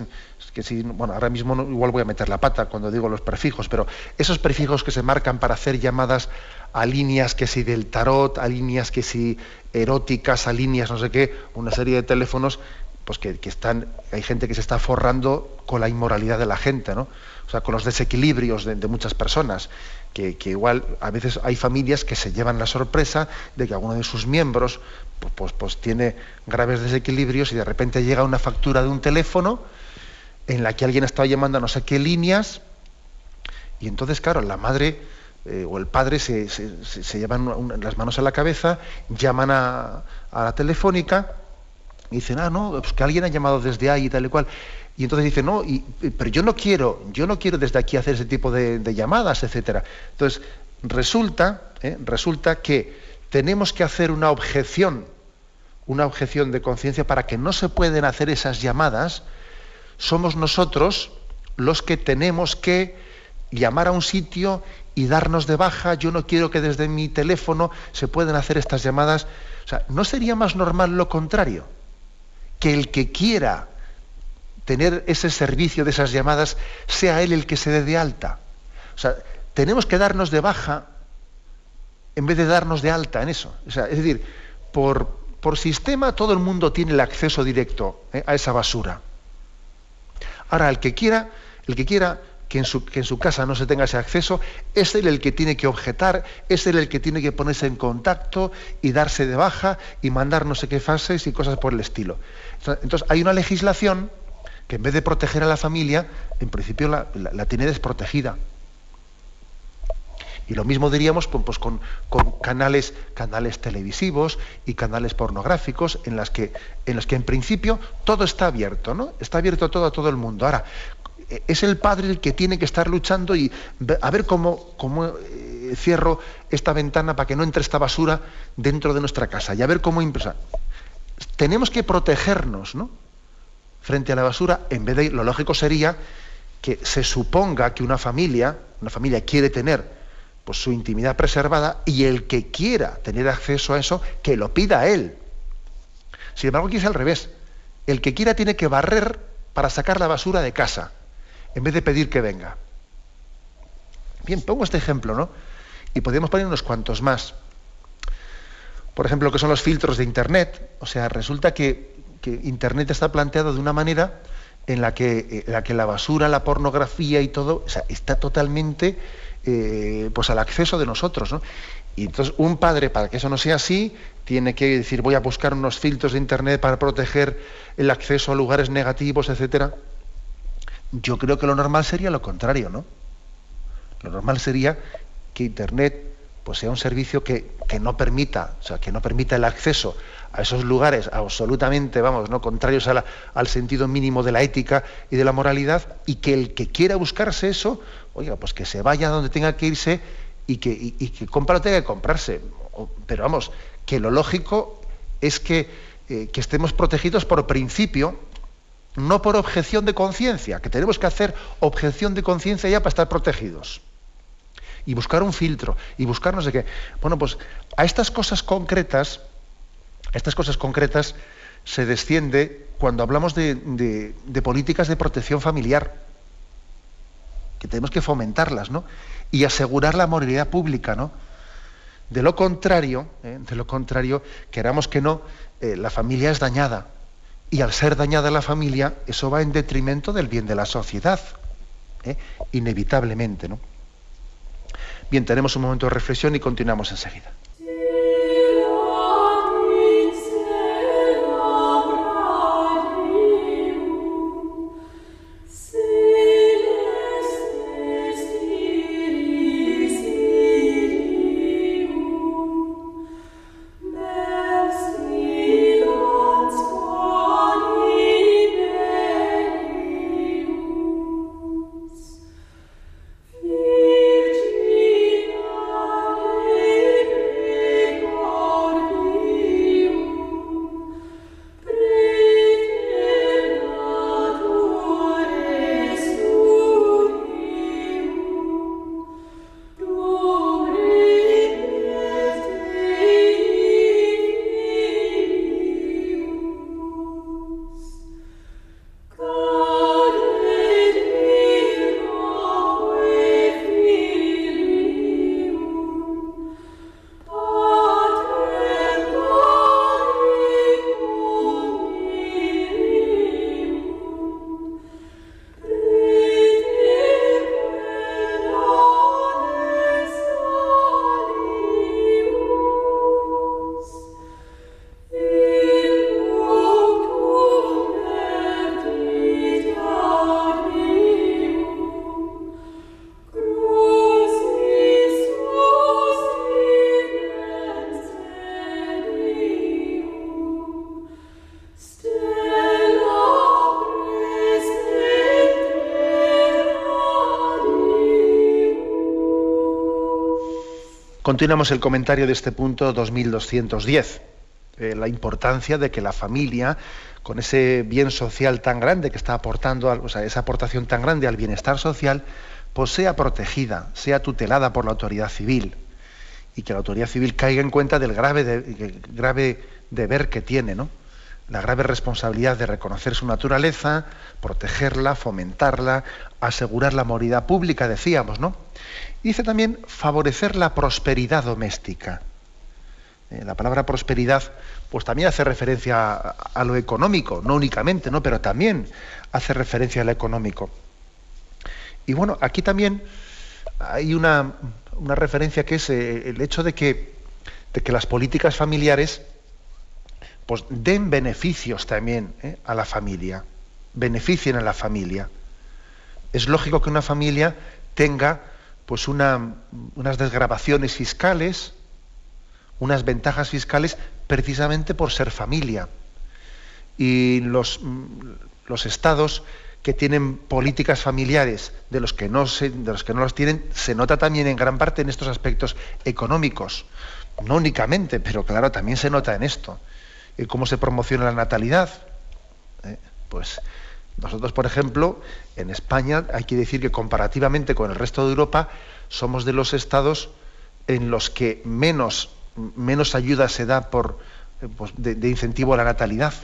que si, bueno, ahora mismo igual voy a meter la pata cuando digo los prefijos, pero esos prefijos que se marcan para hacer llamadas a líneas que si del tarot, a líneas que si eróticas, a líneas no sé qué, una serie de teléfonos, pues que, están, hay gente que se está forrando con la inmoralidad de la gente, ¿no? O sea, con los desequilibrios de, muchas personas, que, igual a veces hay familias que se llevan la sorpresa de que alguno de sus miembros pues, pues, pues tiene graves desequilibrios y de repente llega una factura de un teléfono en la que alguien estaba llamando a no sé qué líneas, y entonces, claro, la madre eh, o el padre se, llevan las manos a la cabeza, llaman a, la telefónica y dicen, ah, no, pues que alguien ha llamado desde ahí y tal y cual. Y entonces dicen, no, pero yo no quiero, yo no quiero desde aquí hacer ese tipo de, llamadas, etcétera. Entonces, resulta, eh, resulta que tenemos que hacer una objeción, una objeción de conciencia para que no se pueden hacer esas llamadas, somos nosotros los que tenemos que llamar a un sitio y darnos de baja. Yo no quiero que desde mi teléfono se puedan hacer estas llamadas. O sea, ¿no sería más normal lo contrario? Que el que quiera tener ese servicio de esas llamadas sea él el que se dé de alta. O sea, tenemos que darnos de baja en vez de darnos de alta en eso. O sea, es decir, por, sistema todo el mundo tiene el acceso directo eh, a esa basura. Ahora, el que quiera, el que quiera que en, su, que en, su, casa no se tenga ese acceso, es él el que tiene que objetar, es él el que tiene que ponerse en contacto y darse de baja y mandar no sé qué fases y cosas por el estilo. Entonces, hay una legislación que en vez de proteger a la familia, en principio la tiene desprotegida. Y lo mismo diríamos pues, pues con, canales, canales televisivos y canales pornográficos en las que en los que en principio todo está abierto, ¿no? Está abierto todo a todo el mundo. Ahora, es el padre el que tiene que estar luchando y a ver cómo, cómo eh, cierro esta ventana para que no entre esta basura dentro de nuestra casa y a ver cómo impresa. Tenemos que protegernos, ¿no? Frente a la basura, en vez de lo lógico sería que se suponga que una familia, una familia quiere tener su intimidad preservada y el que quiera tener acceso a eso, que lo pida a él. Sin embargo, aquí es al revés. El que quiera tiene que barrer para sacar la basura de casa, en vez de pedir que venga. Bien, pongo este ejemplo, ¿no? Y podemos poner unos cuantos más. Por ejemplo, lo que son los filtros de Internet. O sea, resulta que, que Internet está planteado de una manera en la que, la, que la basura, la pornografía y todo está totalmente eh, pues al acceso de nosotros. ¿no? Y entonces un padre, para que eso no sea así, tiene que decir voy a buscar unos filtros de internet para proteger el acceso a lugares negativos, etcétera. Yo creo que lo normal sería lo contrario, ¿no? Lo normal sería que internet pues sea un servicio que, no permita, o sea, que no permita el acceso a esos lugares absolutamente, vamos, no contrarios al sentido mínimo de la ética y de la moralidad, y que el que quiera buscarse eso, oiga, pues que se vaya donde tenga que irse y que, compra lo tenga que comprarse. Pero vamos, que lo lógico es que, eh, que estemos protegidos por principio, no por objeción de conciencia, que tenemos que hacer objeción de conciencia ya para estar protegidos y buscar un filtro y buscar no sé qué. Bueno, pues a estas cosas concretas, a estas cosas concretas se desciende cuando hablamos de, políticas de protección familiar, que tenemos que fomentarlas, ¿no? Y asegurar la moralidad pública, ¿no? De lo contrario, ¿eh? de lo contrario, queramos que no, eh, la familia es dañada. Y al ser dañada la familia, eso va en detrimento del bien de la sociedad, ¿eh? inevitablemente, ¿no? Bien, tenemos un momento de reflexión y continuamos enseguida. Continuamos el comentario de este punto 2210. Eh, la importancia de que la familia, con ese bien social tan grande que está aportando, o sea, esa aportación tan grande al bienestar social, pues sea protegida, sea tutelada por la autoridad civil y que la autoridad civil caiga en cuenta del grave, grave deber que tiene, ¿no? la grave responsabilidad de reconocer su naturaleza, protegerla, fomentarla, asegurar la moridad pública, decíamos, ¿no? Dice también favorecer la prosperidad doméstica. Eh, la palabra prosperidad, pues también hace referencia a, lo económico, no únicamente, ¿no? Pero también hace referencia a lo económico. Y bueno, aquí también hay una, referencia que es eh, el hecho de que, de que las políticas familiares pues den beneficios también ¿eh? a la familia, beneficien a la familia. Es lógico que una familia tenga pues una, unas desgrabaciones fiscales, unas ventajas fiscales precisamente por ser familia. Y los, los estados que tienen políticas familiares de los que no de los que no los tienen se nota también en gran parte en estos aspectos económicos no únicamente pero claro también se nota en esto cómo se promociona la natalidad. ¿eh? Pues nosotros, por ejemplo, en España hay que decir que comparativamente con el resto de Europa somos de los estados en los que menos, menos ayuda se da por, eh, pues, de, incentivo a la natalidad.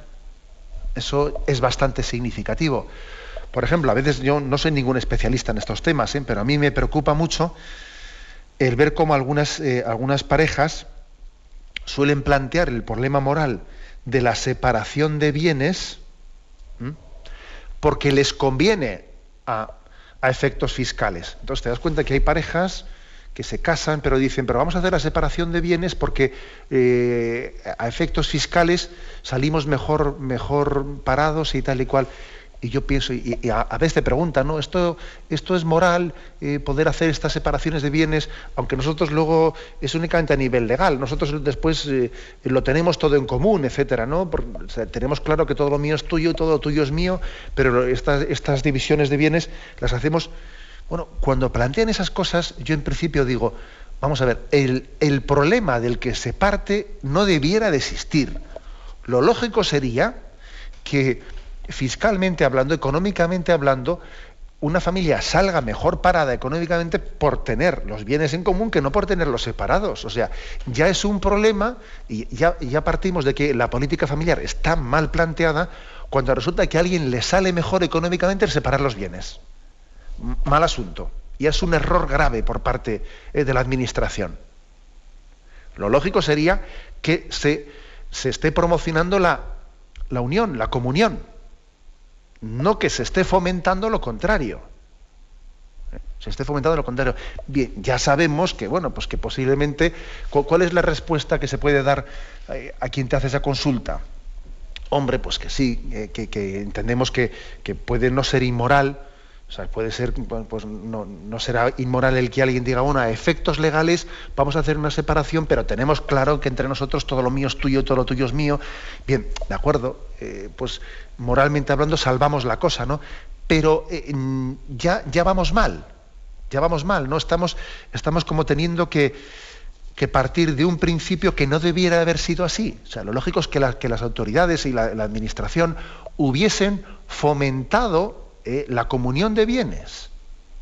Eso es bastante significativo. Por ejemplo, a veces yo no soy ningún especialista en estos temas, ¿eh? pero a mí me preocupa mucho el ver cómo algunas, algunas parejas suelen plantear el problema moral de la separación de bienes porque les conviene a, efectos fiscales. Entonces te das cuenta que hay parejas que se casan, pero dicen, pero vamos a hacer la separación de bienes porque eh, a efectos fiscales salimos mejor, mejor parados y tal y cual. Y yo pienso, y, a, veces te preguntan, ¿no? ¿Esto, esto es moral eh, poder hacer estas separaciones de bienes, aunque nosotros luego es únicamente a nivel legal, nosotros después eh, lo tenemos todo en común, etcétera, ¿no? tenemos claro que todo lo mío es tuyo y todo lo tuyo es mío, pero estas, divisiones de bienes las hacemos. Bueno, cuando plantean esas cosas, yo en principio digo, vamos a ver, el, el problema del que se parte no debiera de existir. Lo lógico sería que fiscalmente hablando, económicamente hablando, una familia salga mejor parada económicamente por tener los bienes en común que no por tenerlos separados. O sea, ya es un problema y ya, partimos de que la política familiar está mal planteada cuando resulta que a alguien le sale mejor económicamente separar los bienes. Mal asunto. Y es un error grave por parte eh, de la Administración. Lo lógico sería que se, se esté promocionando la, la unión, la comunión no que se esté fomentando lo contrario. Se esté fomentando lo contrario. Bien, ya sabemos que, bueno, pues que posiblemente, ¿cuál es la respuesta que se puede dar eh, a quien te hace esa consulta? Hombre, pues que sí, eh, que, entendemos que, que, puede no ser inmoral, o sea, puede ser, pues no, será inmoral el que alguien diga, bueno, a efectos legales vamos a hacer una separación, pero tenemos claro que entre nosotros todo lo mío es tuyo, todo lo tuyo es mío. Bien, de acuerdo, pues moralmente hablando, salvamos la cosa, ¿no? Pero eh, ya, ya vamos mal, ya vamos mal, ¿no? Estamos, estamos como teniendo que, que, partir de un principio que no debiera haber sido así. O sea, lo lógico es que, que las autoridades y la, administración hubiesen fomentado eh, la comunión de bienes.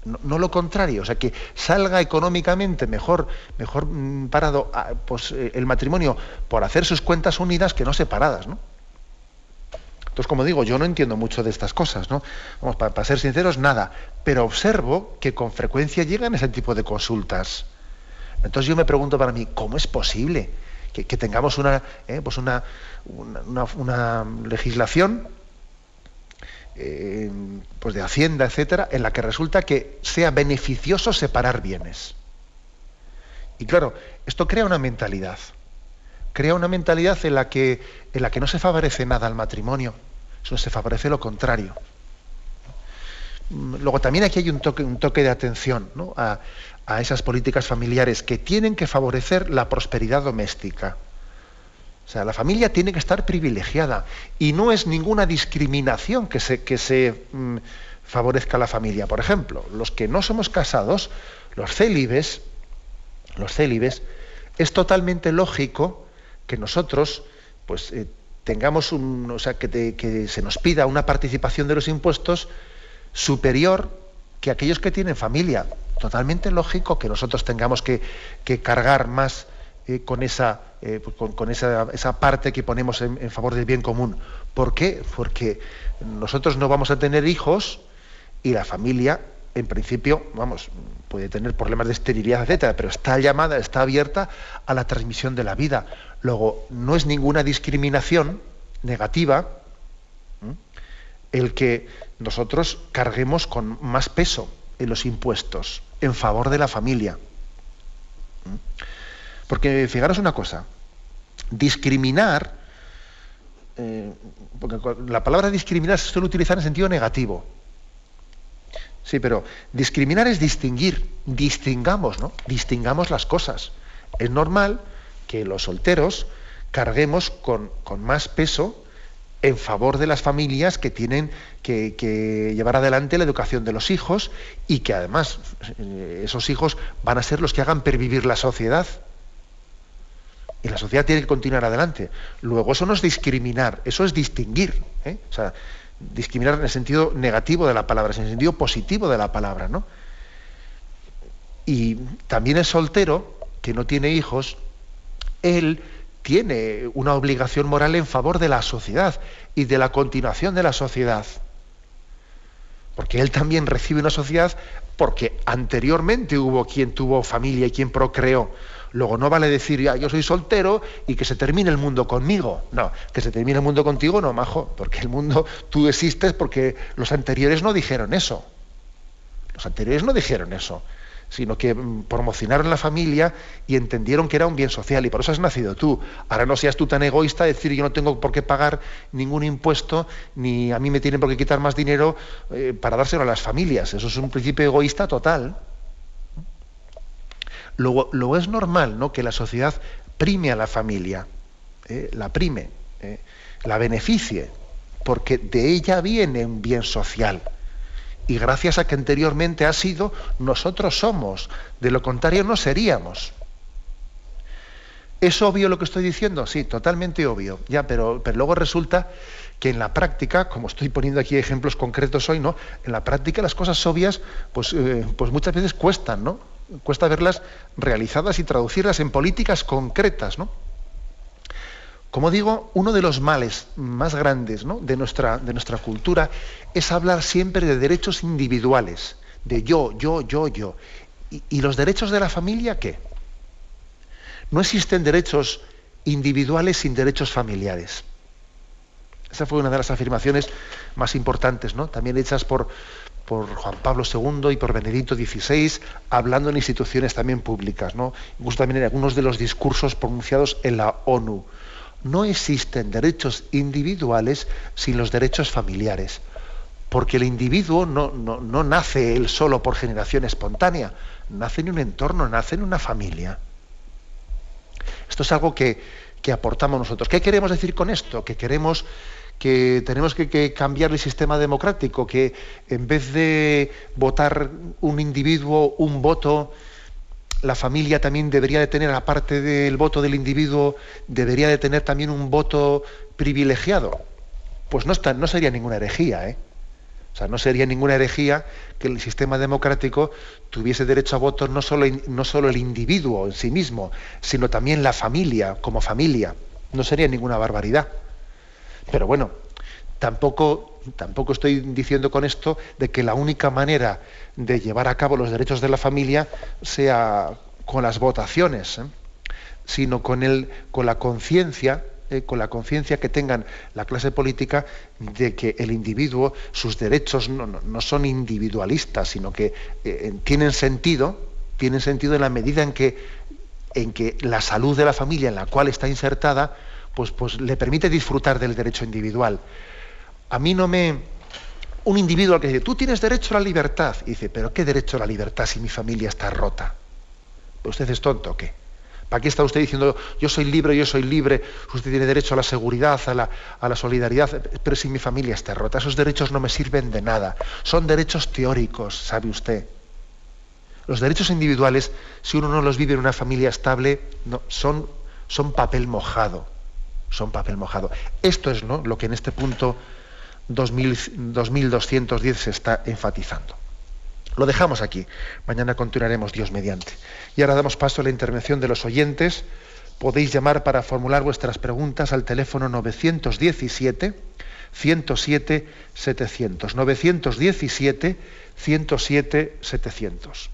No, lo contrario, o sea, que salga económicamente mejor, mejor mm, parado ah, pues, eh, el matrimonio por hacer sus cuentas unidas que no separadas, ¿no? Entonces, como digo, yo no entiendo mucho de estas cosas, ¿no? Vamos, para, ser sinceros, nada. Pero observo que con frecuencia llegan ese tipo de consultas. Entonces yo me pregunto para mí, ¿cómo es posible que, tengamos una, eh, pues una, una, legislación pues de Hacienda, etcétera, en la que resulta que sea beneficioso separar bienes? Y claro, esto crea una mentalidad crea una mentalidad en la que, en la que no se favorece nada al matrimonio, sino se favorece lo contrario. Luego también aquí hay un toque, un toque de atención a, esas políticas familiares que tienen que favorecer la prosperidad doméstica. O sea, la familia tiene que estar privilegiada y no es ninguna discriminación que se, que se mm, favorezca a la familia. Por ejemplo, los que no somos casados, los célibes, los célibes, es totalmente lógico que nosotros pues eh, tengamos un, o sea, que, que, se nos pida una participación de los impuestos superior que aquellos que tienen familia. Totalmente lógico que nosotros tengamos que, cargar más eh, con, esa, eh, pues, con, esa, esa, parte que ponemos en, en, favor del bien común. ¿Por qué? Porque nosotros no vamos a tener hijos y la familia, en principio, vamos, puede tener problemas de esterilidad, etcétera, pero está llamada, está abierta a la transmisión de la vida. Luego, no es ninguna discriminación negativa el que nosotros carguemos con más peso en los impuestos en favor de la familia. Porque fijaros una cosa, discriminar, eh, porque la palabra discriminar se suele utilizar en sentido negativo. Sí, pero discriminar es distinguir. Distingamos, ¿no? Distingamos las cosas. Es normal que los solteros carguemos con, más peso en favor de las familias que tienen que, llevar adelante la educación de los hijos y que además eh, esos hijos van a ser los que hagan pervivir la sociedad. Y la sociedad tiene que continuar adelante. Luego eso no es discriminar, eso es distinguir. ¿eh? O sea, discriminar en el sentido negativo de la palabra, en el sentido positivo de la palabra, ¿no? Y también el soltero, que no tiene hijos, él tiene una obligación moral en favor de la sociedad y de la continuación de la sociedad. Porque él también recibe una sociedad porque anteriormente hubo quien tuvo familia y quien procreó. Luego no vale decir, ya, yo soy soltero y que se termine el mundo conmigo. No, que se termine el mundo contigo, no, majo, porque el mundo, tú existes porque los anteriores no dijeron eso. Los anteriores no dijeron eso, sino que mm, promocionaron la familia y entendieron que era un bien social y por eso has nacido tú. Ahora no seas tú tan egoísta de decir yo no tengo por qué pagar ningún impuesto ni a mí me tienen por qué quitar más dinero eh, para dárselo a las familias. Eso es un principio egoísta total. Luego, es normal ¿no? que la sociedad prime a la familia, ¿eh? la prime, ¿eh? la beneficie, porque de ella viene un bien social. Y gracias a que anteriormente ha sido, nosotros somos. De lo contrario no seríamos. ¿Es obvio lo que estoy diciendo? Sí, totalmente obvio. Ya, pero, pero luego resulta que en la práctica, como estoy poniendo aquí ejemplos concretos hoy, ¿no? En la práctica las cosas obvias, pues, eh, pues muchas veces cuestan, ¿no? Cuesta verlas realizadas y traducirlas en políticas concretas, ¿no? Como digo, uno de los males más grandes de, nuestra, de nuestra cultura es hablar siempre de derechos individuales, de yo, yo, yo, yo. ¿Y, ¿Y, los derechos de la familia qué? No existen derechos individuales sin derechos familiares. Esa fue una de las afirmaciones más importantes, ¿no? También hechas por, por Juan Pablo II y por Benedicto XVI, hablando en instituciones también públicas, ¿no? incluso también en algunos de los discursos pronunciados en la ONU. No existen derechos individuales sin los derechos familiares, porque el individuo no, no nace él solo por generación espontánea, nace en un entorno, nace en una familia. Esto es algo que, que aportamos nosotros. ¿Qué queremos decir con esto? Que queremos que tenemos que, cambiar el sistema democrático, que en vez de votar un individuo, un voto, la familia también debería de tener, aparte del voto del individuo, debería de tener también un voto privilegiado. Pues no, sería ninguna herejía, ¿eh? O sea, no sería ninguna herejía que el sistema democrático tuviese derecho a voto no solo, no solo el individuo en sí mismo, sino también la familia como familia. No sería ninguna barbaridad. Pero bueno, tampoco, tampoco estoy diciendo con esto de que la única manera de llevar a cabo los derechos de la familia sea con las votaciones, ¿eh? sino con, el, con la conciencia eh, con la conciencia que tengan la clase política de que el individuo, sus derechos no, son individualistas, sino que eh, tienen sentido, tienen sentido en la medida en que, en que la salud de la familia en la cual está insertada pues, pues le permite disfrutar del derecho individual. A mí no me... Un individuo que dice, tú tienes derecho a la libertad. Y dice, pero ¿qué derecho a la libertad si mi familia está rota? ¿Usted es tonto o qué? ¿Para qué está usted diciendo, yo soy libre, yo soy libre, usted tiene derecho a la seguridad, a la, solidaridad, pero si mi familia está rota? Esos derechos no me sirven de nada. Son derechos teóricos, sabe usted. Los derechos individuales, si uno no los vive en una familia estable, son, son papel mojado son papel mojado. Esto es lo que en este punto 2210 se está enfatizando. Lo dejamos aquí. Mañana continuaremos Dios mediante. Y ahora damos paso a la intervención de los oyentes. Podéis llamar para formular vuestras preguntas al teléfono 917 107 700. 917 107 700.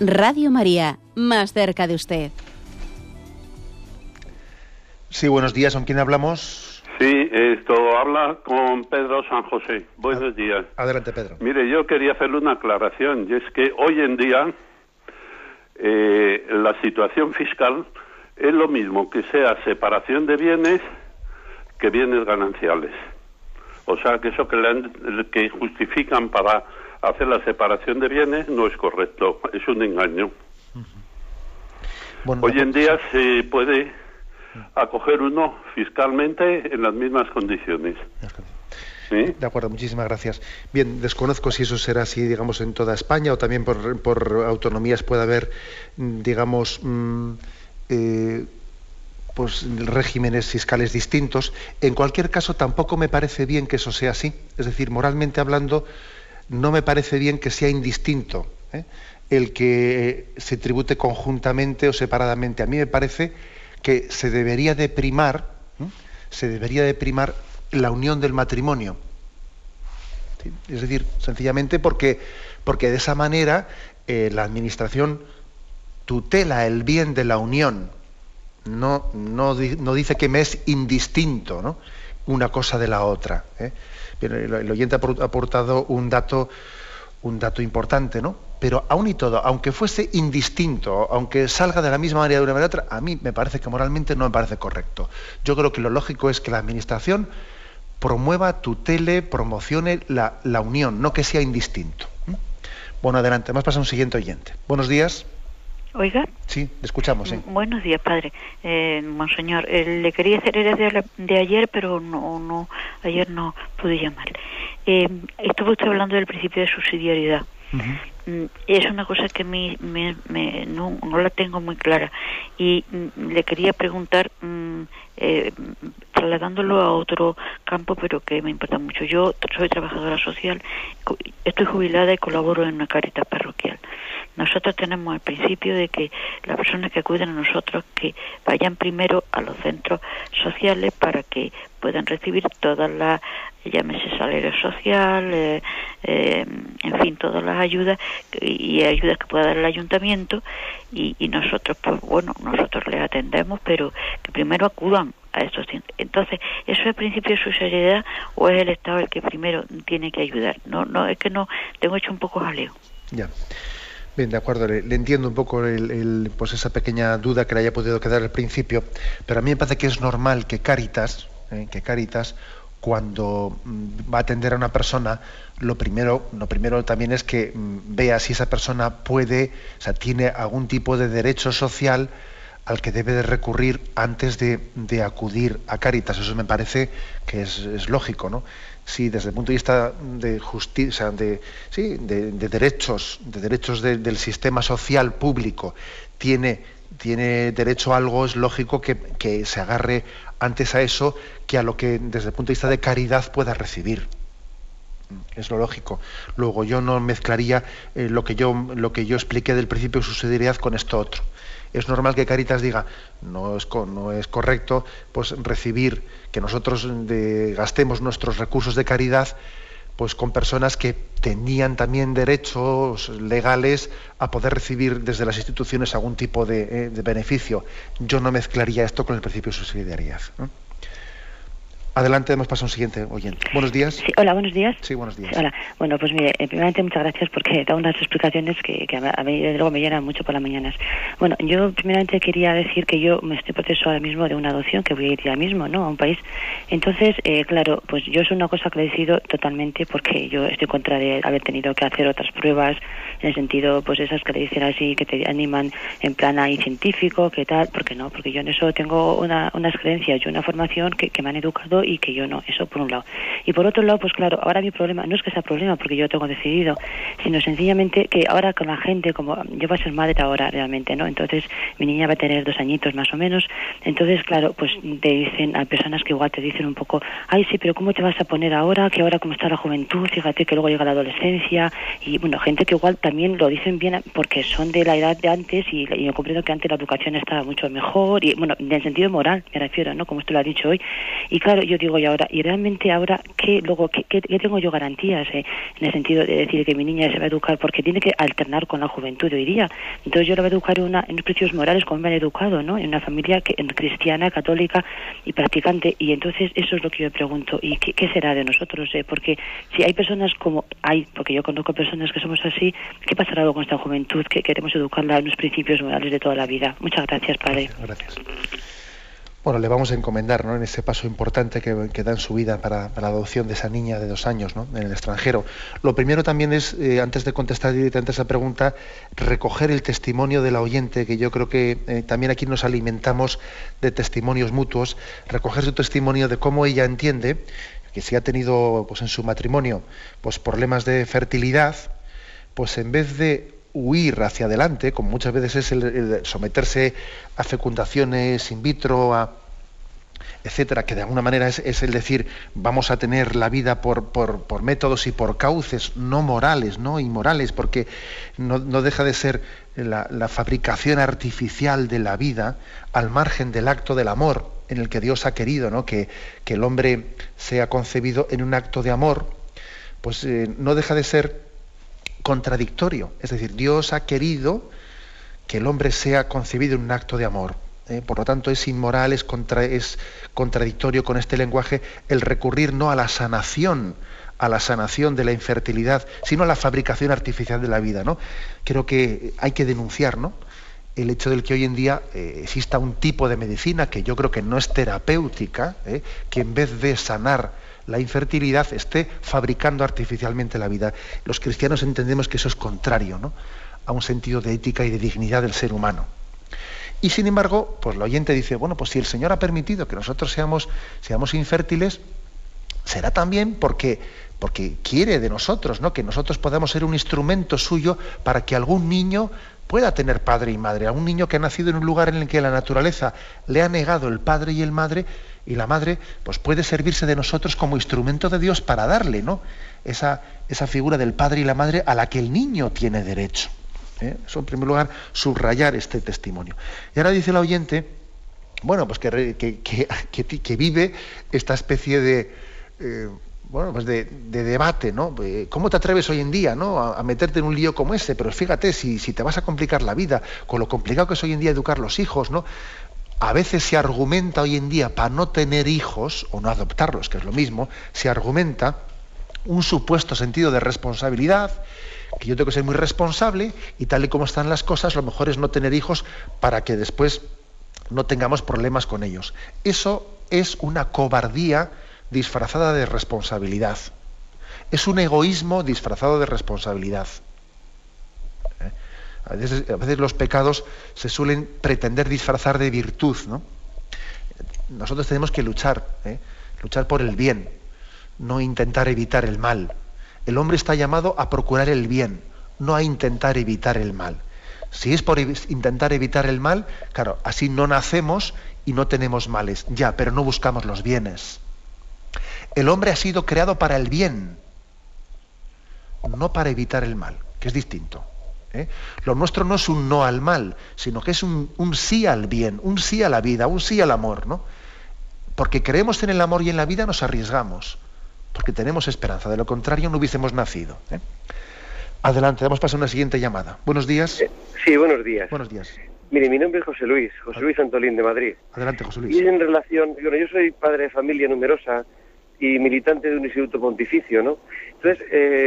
Radio María, más cerca de usted. Sí, buenos días, ¿con quién hablamos? Sí, esto habla con Pedro San José. Buenos días. Adelante, Pedro. Mire, yo quería hacerle una aclaración, y es que hoy en día eh, la situación fiscal es lo mismo que sea separación de bienes que bienes gananciales. O sea, que eso que, que justifican para hacer la separación de bienes no es correcto, [laughs] es un engaño. Hoy en día se puede acoger uno fiscalmente en las mismas condiciones. De acuerdo, muchísimas gracias. Bien, desconozco si eso será así, digamos, en toda España o también por, por autonomías puede haber, mm, digamos, mm, eh, pues regímenes fiscales distintos. En cualquier caso, tampoco me parece bien que eso sea así. Es decir, moralmente hablando, no me parece bien que sea indistinto ¿eh? el que se tribute conjuntamente o separadamente. A mí me parece que se debería de primar, se debería de primar la unión del matrimonio. Es decir, sencillamente porque, porque de esa manera eh, la administración tutela el bien de la unión. No, no, dice que me es indistinto ¿no? Una cosa de la otra. ¿eh? el, oyente ha aportado un dato, un dato importante, ¿no? Pero aún y todo, aunque fuese indistinto, aunque salga de la misma manera de una manera u otra, a mí me parece que moralmente no me parece correcto. Yo creo que lo lógico es que la administración promueva, tutele, promocione la, la unión, no que sea indistinto. Bueno, adelante, vamos a pasar a un siguiente oyente. Buenos días. Oiga. Sí, escuchamos. Buenos días, padre. Eh, monseñor, eh, le quería hacer el de, de, ayer, pero no, no, ayer no pude llamar. Eh, estuvo usted hablando del principio de subsidiariedad. Mm, es una cosa que a mí me, no, no, la tengo muy clara y mm, le quería preguntar mm, eh, trasladándolo a otro campo pero que me importa mucho yo soy trabajadora social estoy jubilada y colaboro en una carita parroquial nosotros tenemos el principio de que las personas que acuden a nosotros que vayan primero a los centros sociales para que puedan recibir todas las, llámese salario social, eh, eh, en fin, todas las ayudas y ayudas que pueda dar el ayuntamiento. Y, y nosotros, pues bueno, nosotros les atendemos, pero que primero acudan a estos entonces eso es el principio de su o es el estado el que primero tiene que ayudar no no es que no tengo hecho un poco jaleo. Ya Bien, de acuerdo, le, entiendo un poco el, pues esa pequeña duda que le haya podido quedar al principio, pero a mí me parece que es normal que Caritas, eh, que Caritas, cuando mm, va a atender a una persona, lo primero, lo primero también es que mm, vea si esa persona puede, o sea, tiene algún tipo de derecho social al que debe de recurrir antes de, acudir a Caritas. Eso me parece que es, es lógico, ¿no? Si desde el punto de vista de justicia, de, sí, de, derechos, de derechos del sistema social público, tiene, derecho a algo, es lógico que, se agarre antes a eso que a lo que desde el punto de vista de caridad pueda recibir. Es lo lógico. Luego yo no mezclaría eh, lo, que yo, lo que yo expliqué del principio de subsidiariedad con esto otro. Es normal que Caritas diga, no es, no es correcto pues, recibir que nosotros gastemos nuestros recursos de caridad pues con personas que tenían también derechos legales a poder recibir desde las instituciones algún tipo de, eh, beneficio. Yo no mezclaría esto con el principio de subsidiariedad. Adelante, hemos pasado a un siguiente oyente. Buenos días. Sí, hola, buenos días. Sí, buenos días. hola. Bueno, pues mire, eh, primeramente muchas gracias porque da unas explicaciones que, a mí luego me llenan mucho por las mañanas. Bueno, yo primeramente quería decir que yo me estoy proceso ahora mismo de una adopción que voy a ir ya mismo, ¿no? A un país. Entonces, eh, claro, pues yo es una cosa que he decidido totalmente porque yo estoy contra de haber tenido que hacer otras pruebas en el sentido, pues esas que le dicen así, que te animan en plan ahí científico, que tal, porque no, porque yo en eso tengo una, unas creencias y una formación que, que me han educado y que yo no. Eso por un lado. Y por otro lado, pues claro, ahora mi problema no es que sea problema porque yo tengo decidido, sino sencillamente que ahora con la gente, como yo voy a ser madre ahora realmente, ¿no? Entonces mi niña va a tener dos añitos más o menos. Entonces, claro, pues te dicen, hay personas que igual te dicen un poco, ay, sí, pero ¿cómo te vas a poner ahora? Que ahora como está la juventud, fíjate que luego llega la adolescencia. Y bueno, gente que igual también lo dicen bien porque son de la edad de antes y, y yo comprendo que antes la educación estaba mucho mejor y bueno, en el sentido moral me refiero, ¿no? Como usted lo ha dicho hoy. Y claro, yo yo digo, y ahora, y realmente ahora, ¿qué, luego, qué, qué, tengo yo garantías eh, en el sentido de decir que mi niña se va a educar? Porque tiene que alternar con la juventud hoy día. Entonces yo la voy a educar en, una, en principios morales como me han educado, ¿no? En una familia que, en cristiana, católica y practicante. Y entonces eso es lo que yo pregunto. ¿Y qué, será de nosotros? Eh? Porque si hay personas como hay, porque yo conozco personas que somos así, ¿qué pasará luego con esta juventud que queremos educarla en los principios morales de toda la vida? Muchas gracias, Padre. Bueno, le vamos a encomendar ¿no? en ese paso importante que, da en su vida para, la adopción de esa niña de dos años ¿no? en el extranjero. Lo primero también es, eh, antes de contestar directamente esa pregunta, recoger el testimonio de la oyente, que yo creo que eh, también aquí nos alimentamos de testimonios mutuos, recoger su testimonio de cómo ella entiende que si ha tenido pues, en su matrimonio pues, problemas de fertilidad, pues en vez de huir hacia adelante, como muchas veces es el, someterse a fecundaciones in vitro, etcétera, que de alguna manera es, el decir vamos a tener la vida por, métodos y por cauces no morales, no inmorales, porque no, deja de ser la, fabricación artificial de la vida al margen del acto del amor en el que Dios ha querido ¿no? que, que el hombre sea concebido en un acto de amor, pues eh, no deja de ser contradictorio. Es decir, Dios ha querido que el hombre sea concebido en un acto de amor. ¿eh? Por lo tanto, es inmoral, es, es contradictorio con este lenguaje el recurrir no a la sanación, a la sanación de la infertilidad, sino a la fabricación artificial de la vida. ¿no? Creo que hay que denunciar ¿no? el hecho del que hoy en día eh, exista un tipo de medicina que yo creo que no es terapéutica, ¿eh? que en vez de sanar la infertilidad esté fabricando artificialmente la vida. Los cristianos entendemos que eso es contrario ¿no? a un sentido de ética y de dignidad del ser humano. Y sin embargo, pues el oyente dice, bueno, pues si el Señor ha permitido que nosotros seamos, seamos infértiles, será también porque, porque quiere de nosotros, ¿no? Que nosotros podamos ser un instrumento suyo para que algún niño pueda tener padre y madre. A un niño que ha nacido en un lugar en el que la naturaleza le ha negado el padre y el madre, y la madre pues puede servirse de nosotros como instrumento de Dios para darle ¿no? esa, esa figura del padre y la madre a la que el niño tiene derecho. ¿eh? Eso en primer lugar, subrayar este testimonio. Y ahora dice el oyente, bueno, pues que, que, vive esta especie de... Eh, bueno, pues de, debate, ¿no? Eh, ¿Cómo te atreves hoy en día, ¿no? A, meterte en un lío como ese? Pero fíjate, si, si, te vas a complicar la vida, con lo complicado que es hoy en día educar los hijos, ¿no? A veces se argumenta hoy en día para no tener hijos o no adoptarlos, que es lo mismo, se argumenta un supuesto sentido de responsabilidad, que yo tengo que ser muy responsable y tal y como están las cosas, lo mejor es no tener hijos para que después no tengamos problemas con ellos. Eso es una cobardía disfrazada de responsabilidad. Es un egoísmo disfrazado de responsabilidad. A veces, los pecados se suelen pretender disfrazar de virtud, ¿no? Nosotros tenemos que luchar, ¿eh? luchar por el bien, no intentar evitar el mal. El hombre está llamado a procurar el bien, no a intentar evitar el mal. Si es por intentar evitar el mal, claro, así no nacemos y no tenemos males, ya, pero no buscamos los bienes. El hombre ha sido creado para el bien, no para evitar el mal, que es distinto. ¿Eh? Lo nuestro no es un no al mal, sino que es un, sí al bien, un sí a la vida, un sí al amor, ¿no? Porque creemos en el amor y en la vida nos arriesgamos, porque tenemos esperanza, de lo contrario no hubiésemos nacido. ¿eh? Adelante, vamos a pasar a una siguiente llamada. Buenos días. Eh, sí, buenos días. Buenos días. Mire, mi nombre es José Luis, José Luis Antolín de Madrid. Adelante, José Luis. Y en relación, bueno, yo soy padre de familia numerosa y militante de un instituto pontificio, ¿no? Entonces,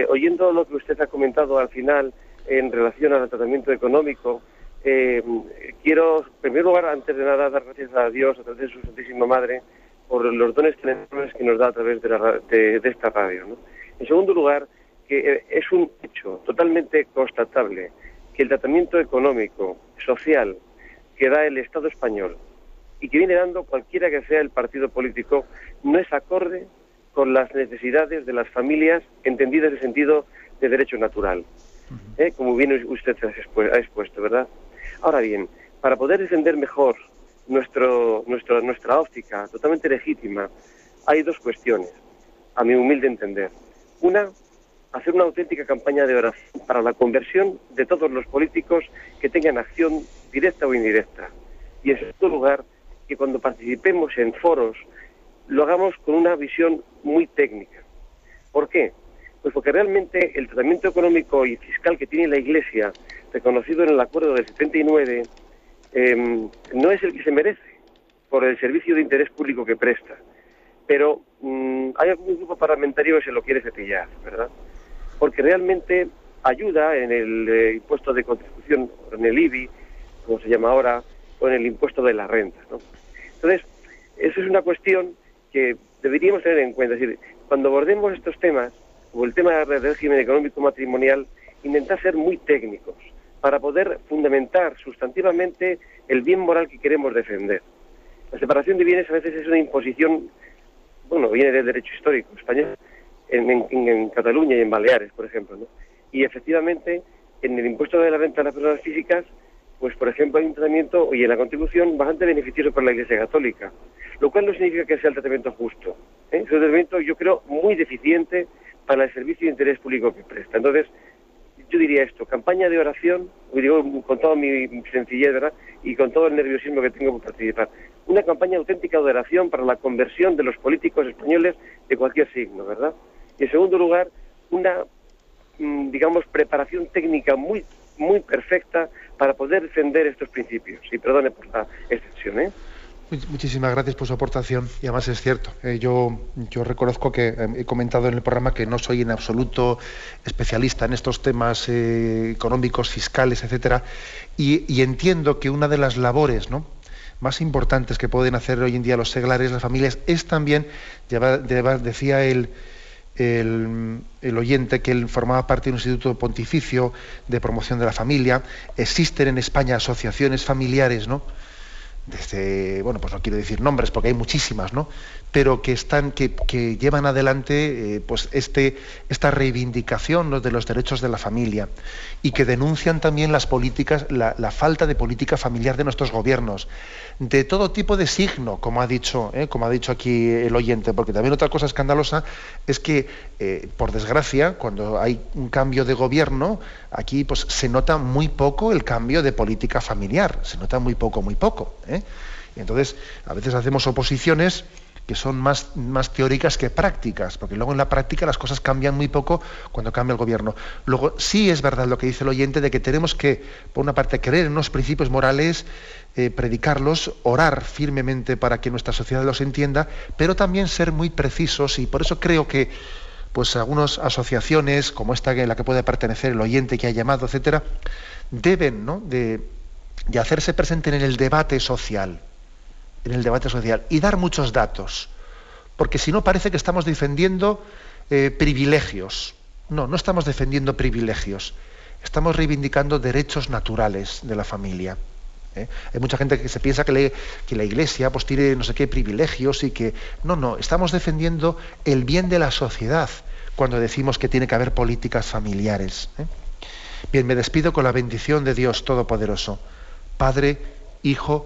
oyendo lo que usted ha comentado al final, en relación al tratamiento económico, eh, quiero, en primer lugar, antes de nada, dar gracias a Dios, a través de su Santísima Madre, por los dones que nos da a través de, esta radio. En segundo lugar, que eh, es un hecho totalmente constatable que el tratamiento económico, social, que da el Estado español y que viene dando cualquiera que sea el partido político, no es acorde con las necesidades de las familias entendidas en sentido de derecho natural. ¿Eh? como bien usted ha expuesto, ¿verdad? Ahora bien, para poder defender mejor nuestro, nuestro, nuestra óptica totalmente legítima, hay dos cuestiones, a mi humilde entender. Una, hacer una auténtica campaña de oración para la conversión de todos los políticos que tengan acción directa o indirecta. Y en segundo lugar, que cuando participemos en foros lo hagamos con una visión muy técnica. ¿Por qué? Pues porque realmente el tratamiento económico y fiscal que tiene la Iglesia, reconocido en el acuerdo del 79, em, no es el que se merece por el servicio de interés público que presta. Pero mm, hay algún grupo parlamentario que se lo quiere cepillar, ¿verdad? Porque realmente ayuda en el eh, impuesto de contribución, en el IBI, como se llama ahora, o en el impuesto de la renta. ¿no? Entonces, eso es una cuestión que deberíamos tener en cuenta. Es decir, cuando abordemos estos temas, o el tema del régimen económico matrimonial, intentar ser muy técnicos para poder fundamentar sustantivamente el bien moral que queremos defender. La separación de bienes a veces es una imposición, bueno, viene del derecho histórico español, en, en Cataluña y en Baleares, por ejemplo, ¿no? Y efectivamente, en el impuesto de la renta de las personas físicas, pues por ejemplo hay un tratamiento y en la contribución bastante beneficioso para la Iglesia Católica, lo cual no significa que sea el tratamiento justo. ¿eh? Es un tratamiento, yo creo, muy deficiente para el servicio de interés público que presta. Entonces, yo diría esto, campaña de oración, digo con toda mi sencillez, ¿verdad? Y con todo el nerviosismo que tengo por participar. Una campaña auténtica de oración para la conversión de los políticos españoles de cualquier signo, ¿verdad? Y en segundo lugar, una Mm, digamos, preparación técnica muy, muy perfecta para poder defender estos principios. Y perdone por la extensión, ¿eh? Muchísimas gracias por su aportación y además es cierto. Eh, yo, reconozco que eh, he comentado en el programa que no soy en absoluto especialista en estos temas eh, económicos, fiscales, etcétera, y, entiendo que una de las labores más importantes que pueden hacer hoy en día los seglares, las familias, es también, decía el, oyente que él formaba parte de un instituto pontificio de promoción de la familia. Existen en España asociaciones familiares, ¿no? Desde, bueno, pues no quiero decir nombres porque hay muchísimas, ¿no? Pero que llevan adelante eh, pues este, esta reivindicación de los derechos de la familia y que denuncian también las políticas la, falta de política familiar de nuestros gobiernos de todo tipo de signo como ha dicho eh, como ha dicho aquí el oyente porque también otra cosa escandalosa es que eh, por desgracia cuando hay un cambio de gobierno aquí pues se nota muy poco el cambio de política familiar se nota muy poco muy poco entonces a veces hacemos oposiciones que son más, más teóricas que prácticas, porque luego en la práctica las cosas cambian muy poco cuando cambia el gobierno. Luego sí es verdad lo que dice el oyente de que tenemos que, por una parte, creer en unos principios morales, eh, predicarlos, orar firmemente para que nuestra sociedad los entienda, pero también ser muy precisos y por eso creo que pues algunas asociaciones como esta en la que puede pertenecer el oyente que ha llamado, etcétera, deben ¿no? de, de hacerse presente en el debate social en el debate social y dar muchos datos, porque si no parece que estamos defendiendo eh, privilegios. No, no estamos defendiendo privilegios, estamos reivindicando derechos naturales de la familia. ¿eh? Hay mucha gente que se piensa que, que, la Iglesia pues, tiene no sé qué privilegios y que... No, no, estamos defendiendo el bien de la sociedad cuando decimos que tiene que haber políticas familiares. ¿eh? Bien, me despido con la bendición de Dios Todopoderoso, Padre, Hijo